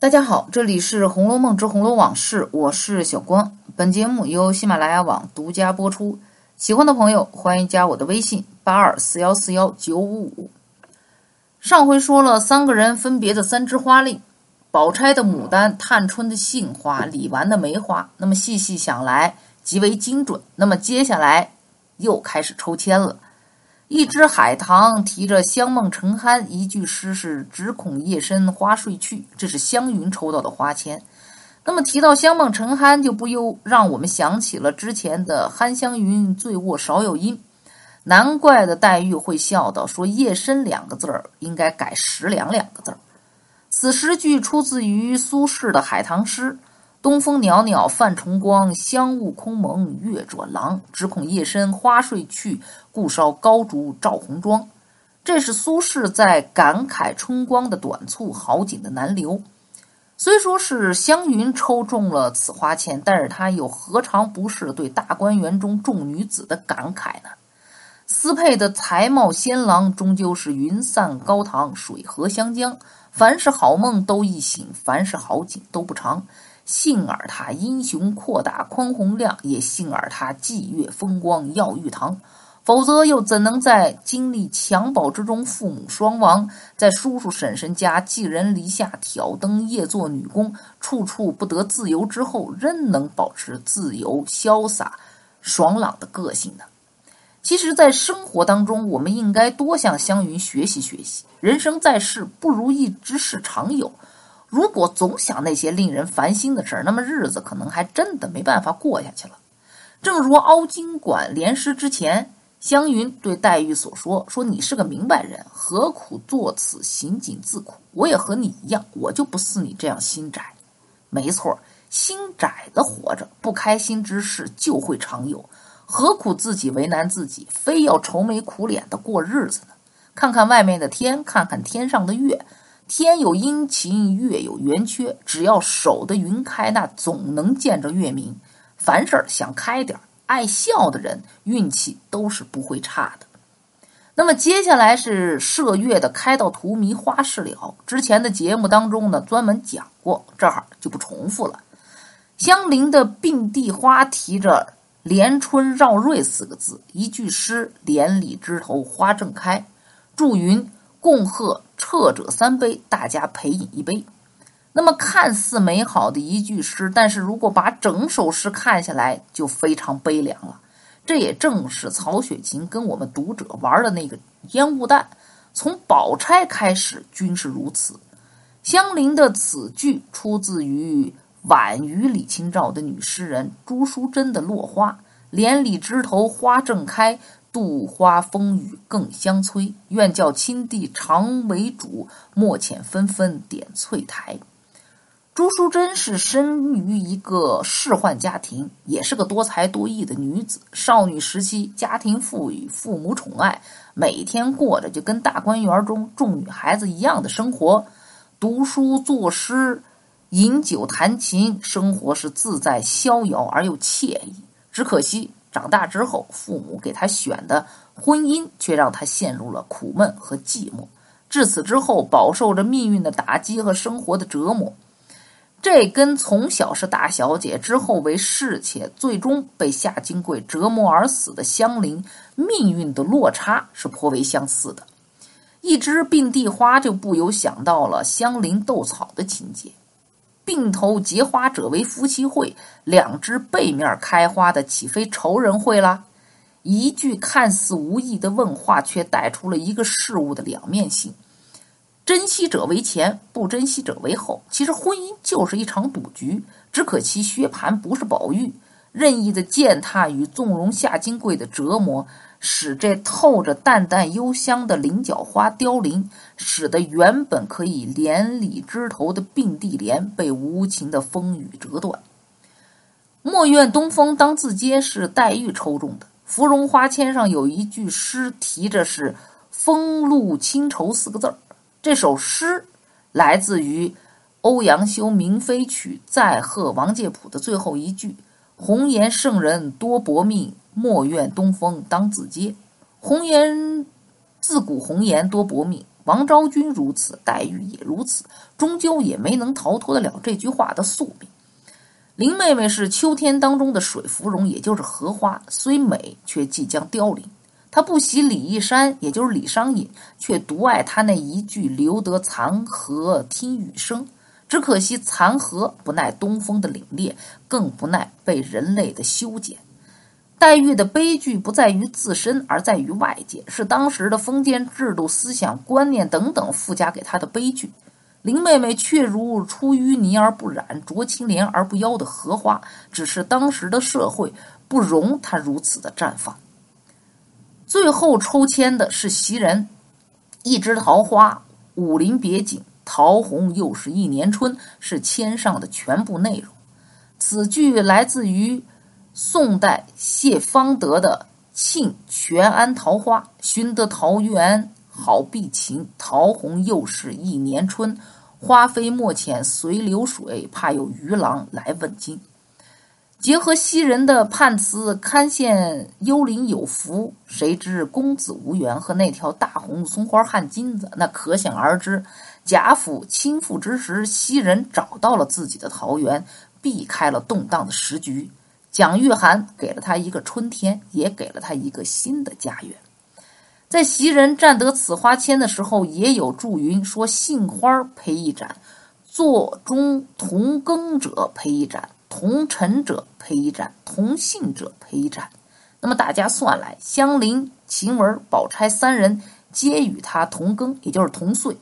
大家好，这里是《红楼梦之红楼往事》，我是小光。本节目由喜马拉雅网独家播出。喜欢的朋友欢迎加我的微信：八二四幺四幺九五五。上回说了三个人分别的三枝花令：宝钗的牡丹、探春的杏花、李纨的梅花。那么细细想来，极为精准。那么接下来又开始抽签了。一只海棠提着香梦沉酣，一句诗是只恐夜深花睡去，这是湘云抽到的花签。那么提到香梦沉酣，就不由让我们想起了之前的酣香云，醉卧少有音。难怪的黛玉会笑道：“说夜深两个字儿应该改十两两个字儿。”此诗句出自于苏轼的海棠诗。东风袅袅泛重光，香雾空蒙月转廊。只恐夜深花睡去，故烧高烛照红妆。这是苏轼在感慨春光的短促，好景的难留。虽说是湘云抽中了此花签，但是他又何尝不是对大观园中众女子的感慨呢？斯配的才貌仙郎，终究是云散高堂，水和湘江。凡是好梦都易醒，凡是好景都不长。幸而他英雄阔大宽宏量，也幸而他霁月风光耀玉堂。否则又怎能在经历襁褓之中父母双亡，在叔叔婶婶家寄人篱下挑灯夜做女工，处处不得自由之后，仍能保持自由潇洒、爽朗的个性呢？其实，在生活当中，我们应该多向湘云学习学习。人生在世，不如意之事常有。如果总想那些令人烦心的事儿，那么日子可能还真的没办法过下去了。正如凹晶馆联诗之前，湘云对黛玉所说：“说你是个明白人，何苦作此行景自苦？我也和你一样，我就不似你这样心窄。没错，心窄的活着，不开心之事就会常有。何苦自己为难自己，非要愁眉苦脸的过日子呢？看看外面的天，看看天上的月。”天有阴晴，月有圆缺，只要守得云开，那总能见着月明。凡事想开点爱笑的人运气都是不会差的。那么接下来是射月的开到荼蘼花事了。之前的节目当中呢，专门讲过，这儿就不重复了。香菱的并蒂花提着“连春绕瑞”四个字，一句诗：“连理枝头花正开”，祝云。共贺撤者三杯，大家陪饮一杯。那么看似美好的一句诗，但是如果把整首诗看下来，就非常悲凉了。这也正是曹雪芹跟我们读者玩的那个烟雾弹。从宝钗开始，均是如此。香菱的此句出自于晚于李清照的女诗人朱淑珍的《落花》：“连理枝头花正开。”度花风雨更相催，愿教亲弟常为主，莫遣纷纷点翠台。朱淑珍是生于一个仕宦家庭，也是个多才多艺的女子。少女时期家庭富裕，父母宠爱，每天过着就跟大观园中众女孩子一样的生活，读书作诗，饮酒弹琴，生活是自在逍遥而又惬意。只可惜。长大之后，父母给他选的婚姻却让他陷入了苦闷和寂寞。至此之后，饱受着命运的打击和生活的折磨。这跟从小是大小姐，之后为侍妾，最终被夏金贵折磨而死的香菱命运的落差是颇为相似的。一枝并蒂花，就不由想到了香菱斗草的情节。并头结花者为夫妻会，两只背面开花的岂非仇人会啦？一句看似无意的问话，却带出了一个事物的两面性。珍惜者为前，不珍惜者为后。其实婚姻就是一场赌局，只可惜薛蟠不是宝玉，任意的践踏与纵容夏金桂的折磨。使这透着淡淡幽香的菱角花凋零，使得原本可以连理枝头的并蒂莲被无情的风雨折断。莫怨东风当自嗟是黛玉抽中的，芙蓉花签上有一句诗，提着是“风露清愁”四个字儿。这首诗来自于欧阳修《明妃曲》载贺王介甫的最后一句：“红颜圣人多薄命。”莫怨东风当自嗟。红颜自古红颜多薄命，王昭君如此，黛玉也如此，终究也没能逃脱得了这句话的宿命。林妹妹是秋天当中的水芙蓉，也就是荷花，虽美却即将凋零。她不喜李义山，也就是李商隐，却独爱他那一句“留得残荷听雨声”。只可惜残荷不耐东风的凛冽，更不耐被人类的修剪。黛玉的悲剧不在于自身，而在于外界，是当时的封建制度、思想观念等等附加给她的悲剧。林妹妹却如出淤泥而不染、濯清涟而不妖的荷花，只是当时的社会不容她如此的绽放。最后抽签的是袭人，一枝桃花，武林别景，桃红又是一年春，是签上的全部内容。此句来自于宋代谢方德的《庆全安桃花》，寻得桃源好避秦，桃红又是一年春，花飞莫遣随流水，怕有渔郎来问津。结合昔人的判词“堪羡幽灵有福，谁知公子无缘”和那条大红松花汗金子，那可想而知，贾府倾覆之时，袭人找到了自己的桃园，避开了动荡的时局。蒋玉菡给了他一个春天，也给了他一个新的家园。在袭人占得此花签的时候，也有祝云说：“杏花配一盏，座中同耕者配一盏。”同尘者配一盏，同姓者配一盏。那么大家算来，香菱、晴雯、宝钗三人皆与他同庚，也就是同岁；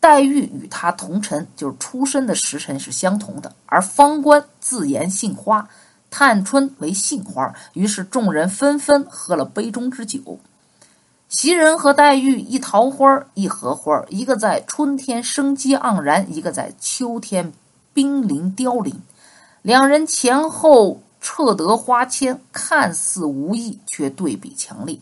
黛玉与他同辰，就是出生的时辰是相同的。而方官自言姓花，探春为杏花，于是众人纷纷喝了杯中之酒。袭人和黛玉一桃花一荷花，一个在春天生机盎然，一个在秋天濒临凋零。两人前后撤得花签，看似无意，却对比强烈。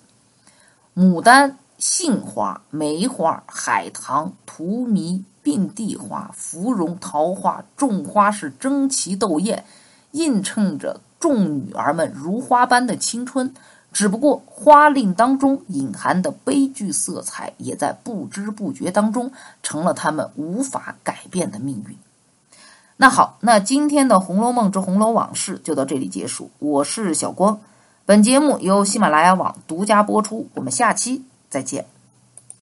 牡丹、杏花、梅花、海棠、荼蘼、并蒂花、芙蓉、桃花，众花是争奇斗艳，映衬着众女儿们如花般的青春。只不过花令当中隐含的悲剧色彩，也在不知不觉当中成了他们无法改变的命运。那好，那今天的《红楼梦之红楼往事》就到这里结束。我是小光，本节目由喜马拉雅网独家播出。我们下期再见。